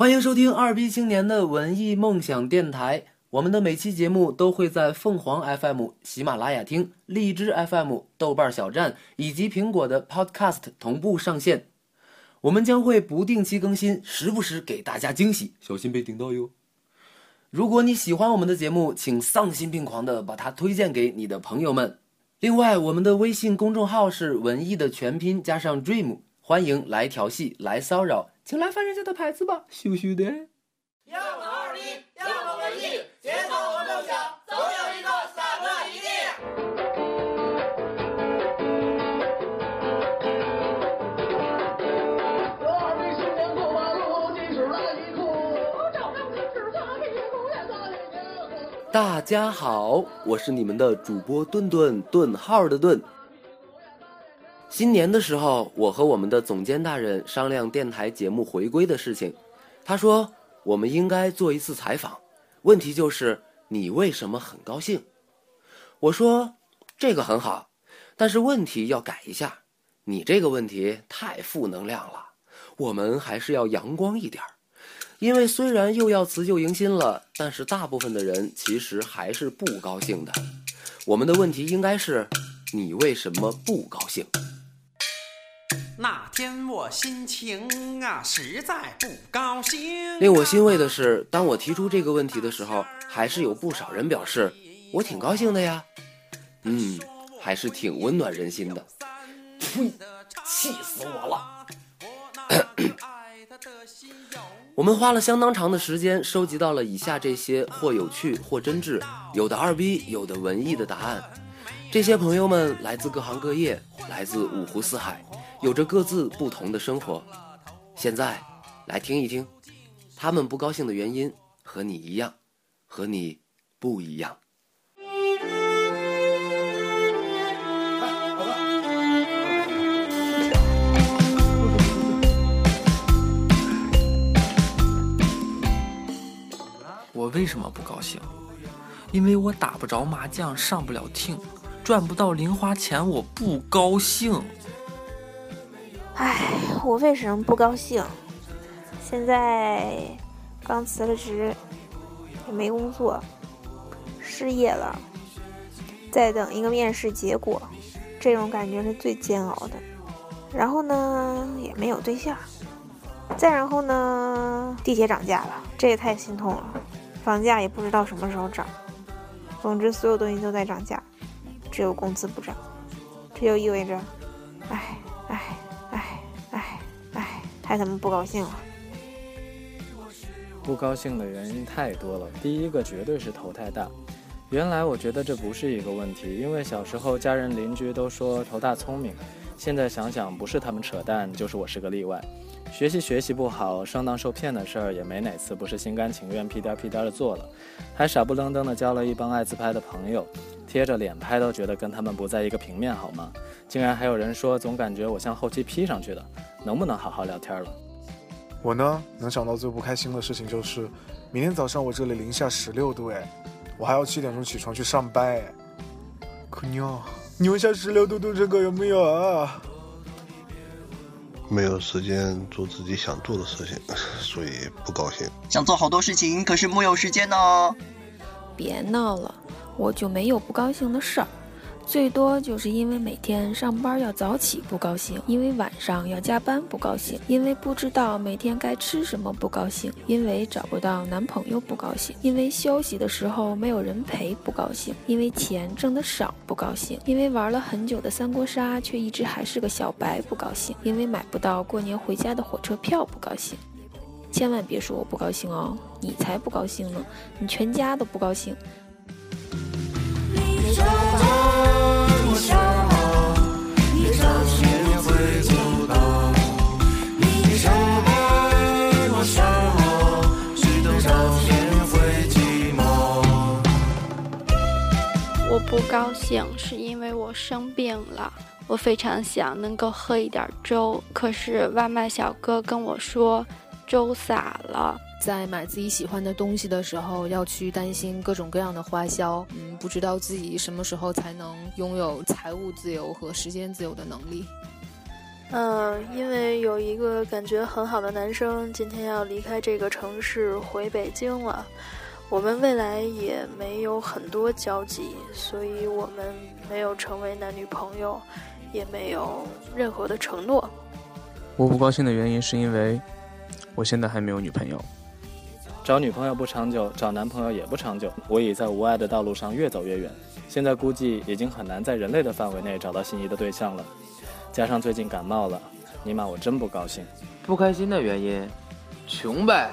欢迎收听二逼青年的文艺梦想电台。我们的每期节目都会在凤凰 FM、喜马拉雅听、荔枝 FM、豆瓣小站以及苹果的 Podcast 同步上线。我们将会不定期更新，时不时给大家惊喜，小心被顶到哟。如果你喜欢我们的节目，请丧心病狂的把它推荐给你的朋友们。另外，我们的微信公众号是文艺的全拼加上 dream，欢迎来调戏、来骚扰。请来翻人家的牌子吧，羞羞的。要么二逼，要么文艺，节奏和梦想总有一个散落一地。大家好，我是你们的主播顿顿顿号的顿。今年的时候，我和我们的总监大人商量电台节目回归的事情。他说，我们应该做一次采访，问题就是你为什么很高兴？我说这个很好，但是问题要改一下。你这个问题太负能量了，我们还是要阳光一点儿。因为虽然又要辞旧迎新了，但是大部分的人其实还是不高兴的。我们的问题应该是：你为什么不高兴？那天我心情啊实在不高兴。令我欣慰的是，当我提出这个问题的时候，还是有不少人表示我挺高兴的呀。嗯，还是挺温暖人心的。呸！气死我了！我们花了相当长的时间，收集到了以下这些或有趣或真挚，有的二逼，有的文艺的答案。这些朋友们来自各行各业，来自五湖四海，有着各自不同的生活。现在，来听一听，他们不高兴的原因和你一样，和你不一样。我为什么不高兴？因为我打不着麻将，上不了厅，赚不到零花钱，我不高兴。唉，我为什么不高兴？现在刚辞了职，也没工作，失业了，在等一个面试结果，这种感觉是最煎熬的。然后呢，也没有对象。再然后呢，地铁涨价了，这也太心痛了。房价也不知道什么时候涨。总之，所有东西都在涨价，只有工资不涨。这就意味着，唉唉唉唉唉，太他妈不高兴了。不高兴的原因太多了，第一个绝对是头太大。原来我觉得这不是一个问题，因为小时候家人邻居都说头大聪明，现在想想不是他们扯淡，就是我是个例外。学习学习不好，上当受骗的事儿也没哪次不是心甘情愿屁颠屁颠的做了，还傻不愣登的交了一帮爱自拍的朋友，贴着脸拍都觉得跟他们不在一个平面好吗？竟然还有人说总感觉我像后期 P 上去的，能不能好好聊天了？我呢，能想到最不开心的事情就是，明天早上我这里零下十六度哎，我还要七点钟起床去上班哎。可娘，零下十六度度这个有没有啊？没有时间做自己想做的事情，所以不高兴。想做好多事情，可是木有时间呢。别闹了，我就没有不高兴的事儿，最多就是因为每天上班要早起不高兴，因为晚上要加班不高兴，因为不知道每天该吃什么不高兴，因为找不到男朋友不高兴，因为休息的时候没有人陪不高兴，因为钱挣得少不高兴，因为玩了很久的三国杀却一直还是个小白不高兴，因为买不到过年回家的火车票不高兴。千万别说我不高兴哦，你才不高兴呢，你全家都不高兴。不高兴是因为我生病了，我非常想能够喝一点粥，可是外卖小哥跟我说粥洒了。在买自己喜欢的东西的时候，要去担心各种各样的花销，嗯，不知道自己什么时候才能拥有财务自由和时间自由的能力。嗯，因为有一个感觉很好的男生今天要离开这个城市回北京了，我们未来也没有很多交集，所以我们没有成为男女朋友，也没有任何的承诺。我不高兴的原因是因为我现在还没有女朋友。找女朋友不长久，找男朋友也不长久。我已在无爱的道路上越走越远，现在估计已经很难在人类的范围内找到心仪的对象了。加上最近感冒了，尼玛我真不高兴。不开心的原因，穷呗。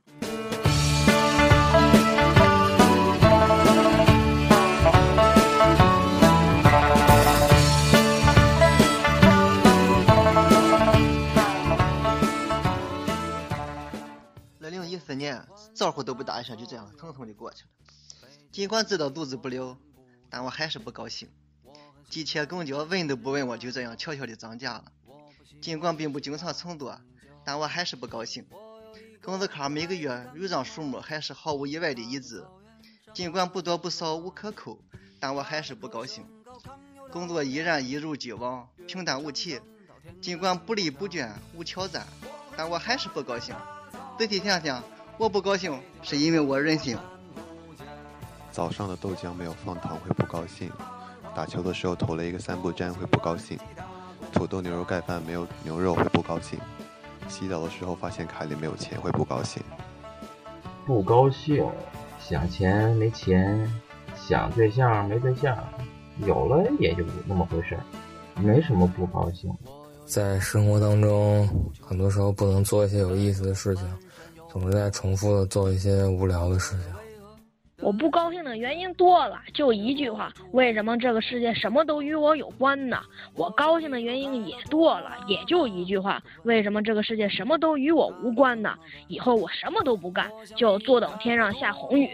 四年招呼都不打一声，就这样匆匆的过去了。尽管知道阻止不了，但我还是不高兴。地铁公交问都不问我，就这样悄悄的涨价了。尽管并不经常乘坐，但我还是不高兴。工资卡每个月入账数目还是毫无意外的一致，尽管不多不少无可扣，但我还是不高兴。工作依然一如既往，平淡无奇。尽管不离不倦无挑战，但我还是不高兴。仔细想想，我不高兴是因为我任性。早上的豆浆没有放糖会不高兴，打球的时候投了一个三不沾会不高兴，土豆牛肉盖饭没有牛肉会不高兴，洗澡的时候发现卡里没有钱会不高兴。不高兴，想钱没钱，想对象没对象，有了也就那么回事儿，没什么不高兴。在生活当中，很多时候不能做一些有意思的事情，总是在重复的做一些无聊的事情。我不高兴的原因多了，就一句话：为什么这个世界什么都与我有关呢？我高兴的原因也多了，也就一句话：为什么这个世界什么都与我无关呢？以后我什么都不干，就坐等天上下红雨。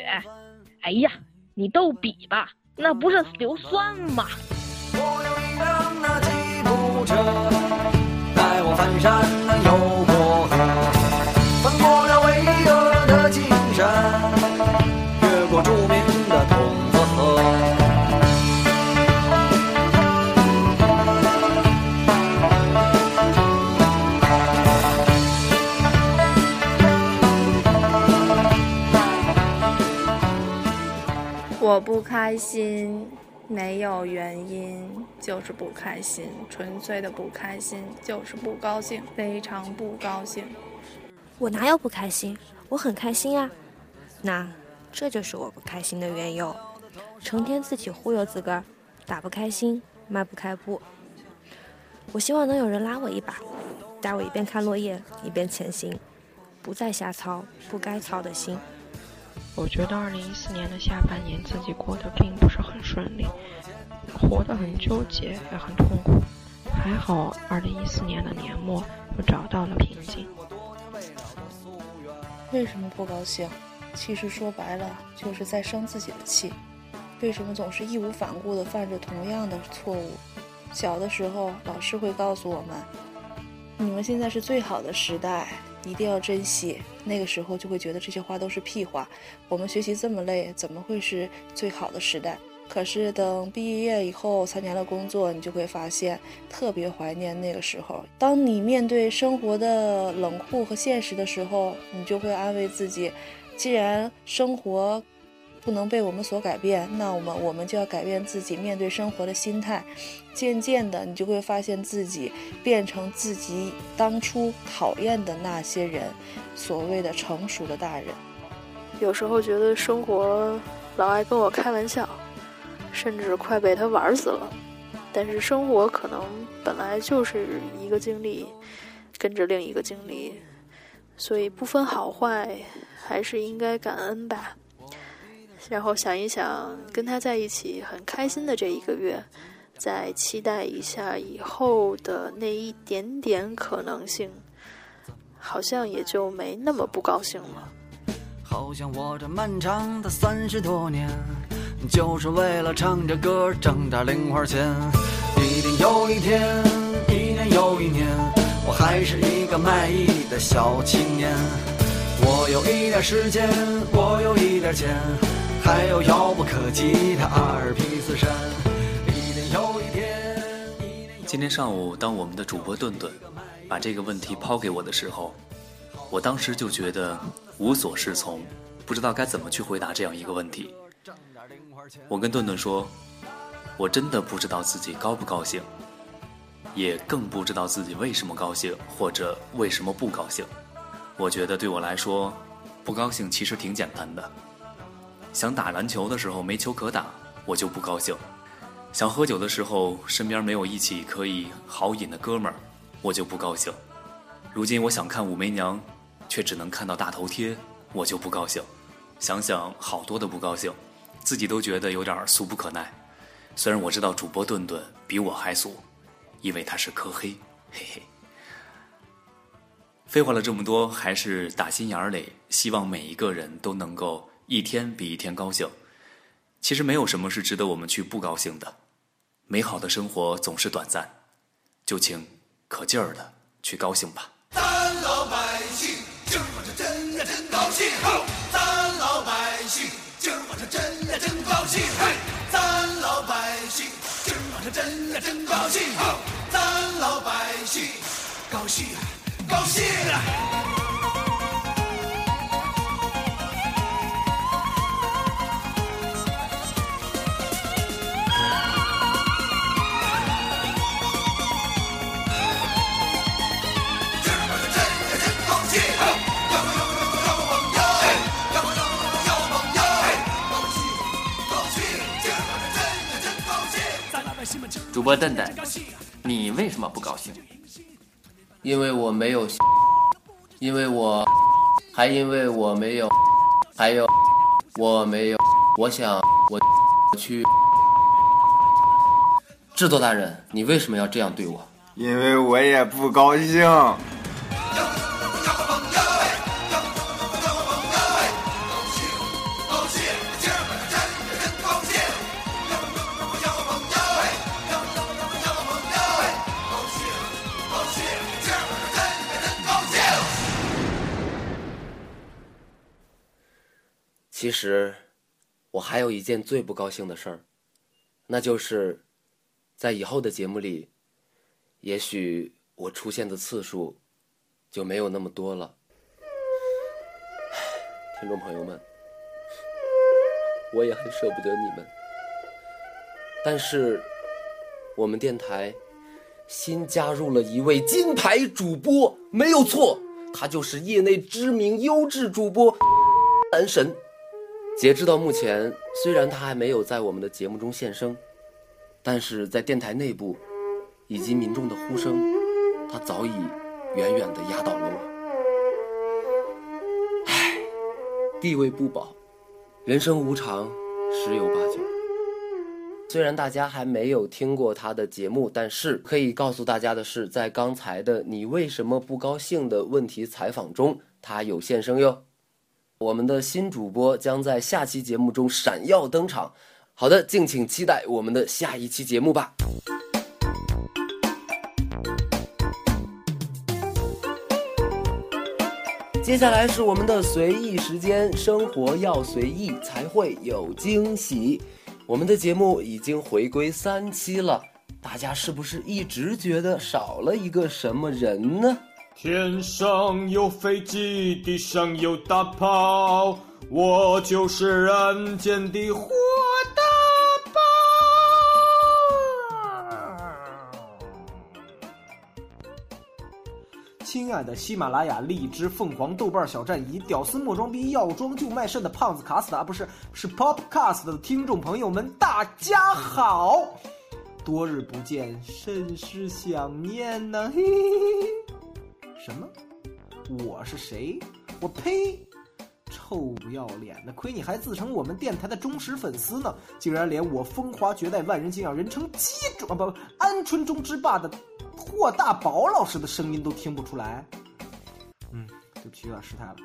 哎呀，你逗比吧，那不是硫酸吗？我有一辆那吉普车，带我翻山我不开心，没有原因，就是不开心，纯粹的不开心，就是不高兴，非常不高兴。我哪有不开心？我很开心啊。那这就是我不开心的缘由。成天自己忽悠自个儿，打不开心，迈不开步。我希望能有人拉我一把，带我一边看落叶一边前行，不再瞎操不该操的心。我觉得二零一四年的下半年自己过得并不是很顺利，活得很纠结，也很痛苦。还好，二零一四年的年末又找到了平静。为什么不高兴？其实说白了，就是在生自己的气。为什么总是义无反顾地犯着同样的错误？小的时候，老师会告诉我们：“你们现在是最好的时代，一定要珍惜。”那个时候就会觉得这些话都是屁话。我们学习这么累，怎么会是最好的时代？可是等毕业以后，参加了工作，你就会发现特别怀念那个时候。当你面对生活的冷酷和现实的时候，你就会安慰自己：既然生活不能被我们所改变，那我们我们就要改变自己面对生活的心态。渐渐的，你就会发现自己变成自己当初讨厌的那些人，所谓的成熟的大人。有时候觉得生活老爱跟我开玩笑，甚至快被他玩死了。但是生活可能本来就是一个经历，跟着另一个经历，所以不分好坏，还是应该感恩吧。然后想一想，跟他在一起很开心的这一个月。再期待一下以后的那一点点可能性，好像也就没那么不高兴了。好像我这漫长的三十多年，就是为了唱着歌挣点零花钱。一天又一天，一年又一年，我还是一个卖艺的小青年。我有一点时间，我有一点钱，还有遥不可及的阿尔卑斯山。今天上午，当我们的主播顿顿把这个问题抛给我的时候，我当时就觉得无所适从，不知道该怎么去回答这样一个问题。我跟顿顿说，我真的不知道自己高不高兴，也更不知道自己为什么高兴或者为什么不高兴。我觉得对我来说，不高兴其实挺简单的。想打篮球的时候没球可打，我就不高兴；想喝酒的时候身边没有一起可以好饮的哥们儿，我就不高兴。如今我想看武媚娘，却只能看到大头贴，我就不高兴。想想好多的不高兴，自己都觉得有点俗不可耐。虽然我知道主播顿顿比我还俗，因为他是科黑，嘿嘿。废话了这么多，还是打心眼里希望每一个人都能够一天比一天高兴。其实没有什么是值得我们去不高兴的，美好的生活总是短暂，就请可劲儿的去高兴吧。咱老百姓今儿我这真呀真高兴，咱老百姓今儿我这真呀真高兴，嘿咱老百姓今儿我这真呀真高兴，咱老百姓高兴高兴啊！主播蛋蛋，你为什么不高兴？因为我没有，因为我，还因为我没有，还有我没有，我想我去。制作大人，你为什么要这样对我？因为我也不高兴。其实，我还有一件最不高兴的事儿，那就是，在以后的节目里，也许我出现的次数就没有那么多了。听众朋友们，我也很舍不得你们，但是我们电台新加入了一位金牌主播，没有错，他就是业内知名优质主播 男神。截至到目前，虽然他还没有在我们的节目中现身，但是在电台内部以及民众的呼声，他早已远远的压倒了我。唉，地位不保，人生无常，十有八九。虽然大家还没有听过他的节目，但是可以告诉大家的是，在刚才的“你为什么不高兴”的问题采访中，他有现身哟。我们的新主播将在下期节目中闪耀登场。好的，敬请期待我们的下一期节目吧。接下来是我们的随意时间，生活要随意才会有惊喜。我们的节目已经回归三期了，大家是不是一直觉得少了一个什么人呢？天上有飞机，地上有大炮，我就是人间的火大炮。亲爱的喜马拉雅、荔枝、凤凰、豆瓣、小站以屌丝莫装逼、要装就卖肾的胖子卡斯达不是是 Popcast 的听众朋友们，大家好！多日不见，甚是想念呢、嘿嘿嘿。什么？我是谁？我呸！臭不要脸的，亏你还自称我们电台的忠实粉丝呢，竟然连我风华绝代、万人敬仰、人称鸡中啊不鹌鹑中之霸的霍大宝老师的声音都听不出来。嗯，对不起，有点失态了。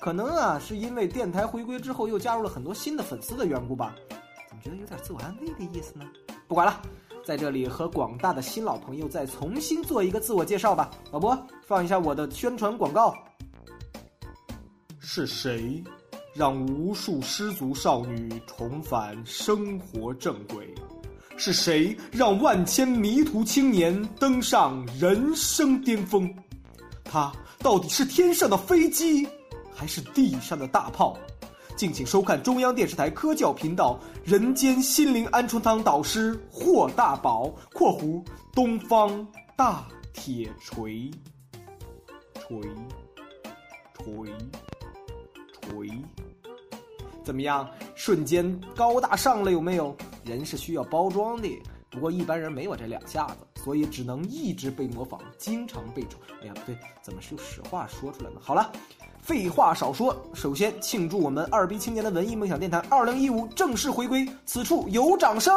可能啊，是因为电台回归之后又加入了很多新的粉丝的缘故吧？怎么觉得有点自我安慰的意思呢？不管了，在这里和广大的新老朋友再重新做一个自我介绍吧。老伯，放一下我的宣传广告。是谁让无数失足少女重返生活正轨？是谁让万千迷途青年登上人生巅峰？他到底是天上的飞机，还是地上的大炮？敬请收看中央电视台科教频道《人间心灵鹌鹑汤》导师霍大宝（括弧东方大铁锤）锤锤锤，怎么样？瞬间高大上了有没有？人是需要包装的，不过一般人没有这两下子，所以只能一直被模仿，经常被丑。哎呀，不对，怎么是有实话说出来呢？好了。废话少说，首先庆祝我们二逼青年的文艺梦想电台二零一五正式回归，此处有掌声。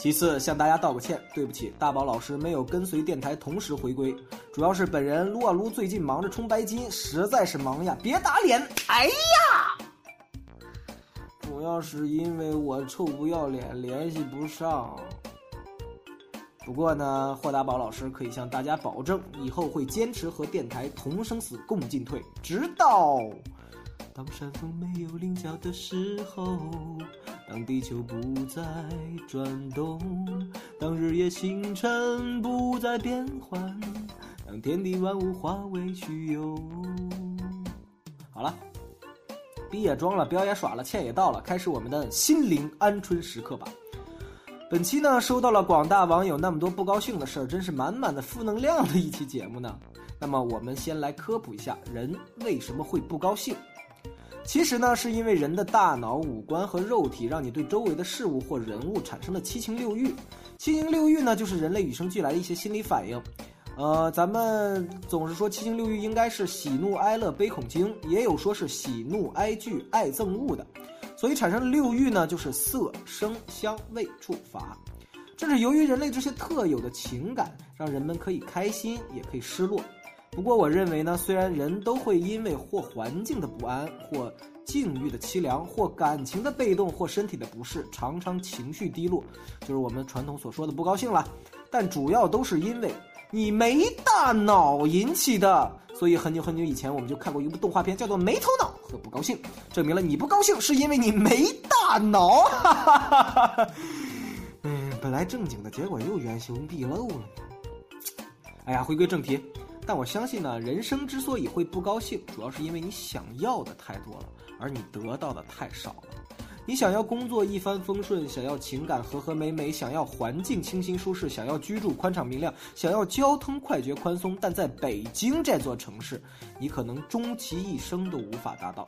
其次，向大家道个歉，对不起，大宝老师没有跟随电台同时回归，主要是本人撸啊撸最近忙着冲白金，实在是忙呀，别打脸。哎呀，主要是因为我臭不要脸，联系不上。不过呢，霍大宝老师可以向大家保证，以后会坚持和电台同生死共进退，直到当山峰没有棱角的时候，当地球不再转动，当日夜星辰不再变换，当天地万物化为虚有。好了，逼也装了，表也耍了，歉也道了，开始我们的心灵鹌鹑时刻吧。本期呢，收到了广大网友那么多不高兴的事儿，真是满满的负能量的一期节目呢。那么我们先来科普一下，人为什么会不高兴？其实呢，是因为人的大脑、五官和肉体让你对周围的事物或人物产生了七情六欲。七情六欲呢，就是人类与生俱来的一些心理反应。呃，咱们总是说七情六欲应该是喜怒哀乐悲恐惊，也有说是喜怒哀惧爱憎恶的。所以产生的六欲呢，就是色、声、香、味、触、法。这是由于人类这些特有的情感，让人们可以开心，也可以失落。不过，我认为呢，虽然人都会因为或环境的不安，或境遇的凄凉，或感情的被动，或身体的不适，常常情绪低落，就是我们传统所说的不高兴了。但主要都是因为你没大脑引起的。所以很久很久以前，我们就看过一部动画片，叫做《没头脑和不高兴》，证明了你不高兴是因为你没大脑。嗯，本来正经的，结果又原形毕露了。哎呀，回归正题，但我相信呢，人生之所以会不高兴，主要是因为你想要的太多了，而你得到的太少了。你想要工作一帆风顺，想要情感和和美美，想要环境清新舒适，想要居住宽敞明亮，想要交通快捷宽松，但在北京这座城市，你可能终其一生都无法达到。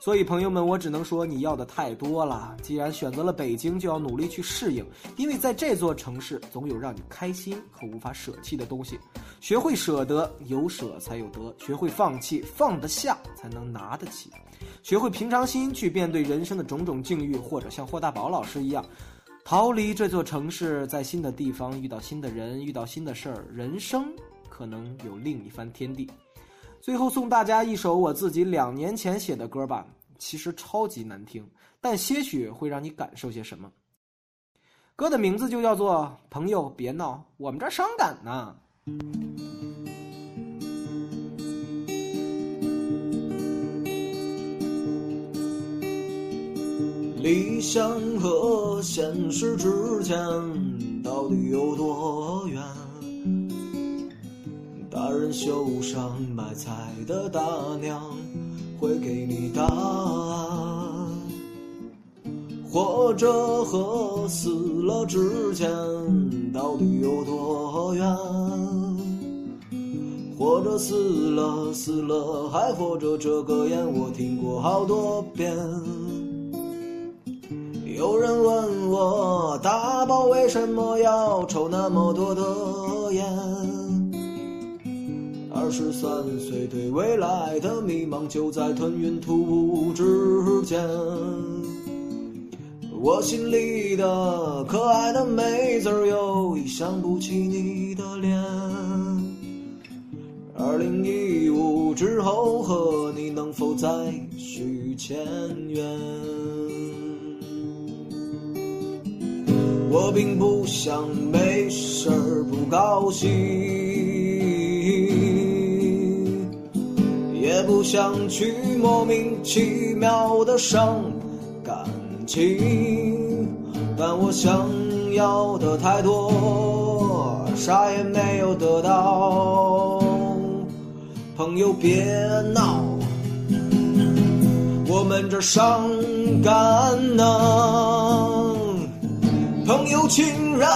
所以，朋友们，我只能说你要的太多了。既然选择了北京，就要努力去适应，因为在这座城市，总有让你开心和无法舍弃的东西。学会舍得，有舍才有得；学会放弃，放得下才能拿得起。学会平常心去面对人生的种种境遇，或者像霍大宝老师一样，逃离这座城市，在新的地方遇到新的人，遇到新的事儿，人生可能有另一番天地。最后送大家一首我自己两年前写的歌吧，其实超级难听，但些许会让你感受些什么。歌的名字就叫做《朋友别闹，我们这儿伤感呢》。理想和现实之间到底有多远？大人秀上买菜的大娘会给你答案，活着和死了之间到底有多远？活着死了，死了还活着，这个言我听过好多遍。有人问我大宝为什么要抽那么多的烟？十三岁对未来的迷茫就在吞云吐雾之间。我心里的可爱的妹子儿，又已想不起你的脸。二零一五之后和你能否再续前缘？我并不想没事儿不高兴，不想去莫名其妙的伤感情，但我想要的太多，啥也没有得到。朋友别闹，我们这伤感呢。朋友、亲人、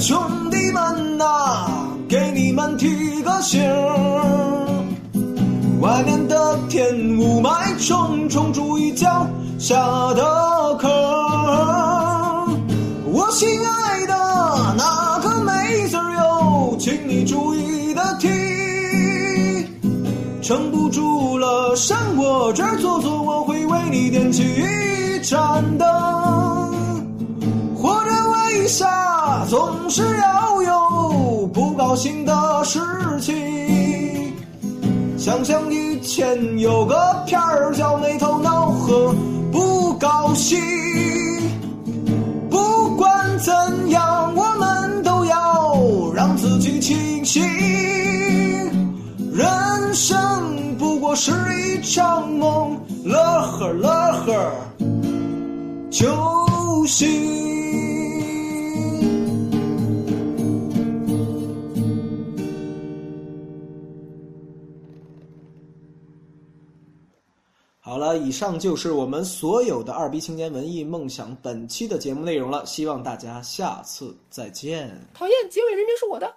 兄弟们呐、给你们提个醒，外面的天雾霾重重，注意脚下的坑。我心爱的那个妹子儿哟，请你注意的听。撑不住了，上我这儿坐坐，我会为你点起一盏灯。活着为啥总是要有不高兴的事情？想想以前有个片儿叫没头脑和不高兴。不管怎样，我们都要让自己清醒。人生不过是一场梦，乐呵乐呵就行。好了，以上就是我们所有的二逼青年文艺梦想本期的节目内容了，希望大家下次再见。讨厌，结尾人名是我的。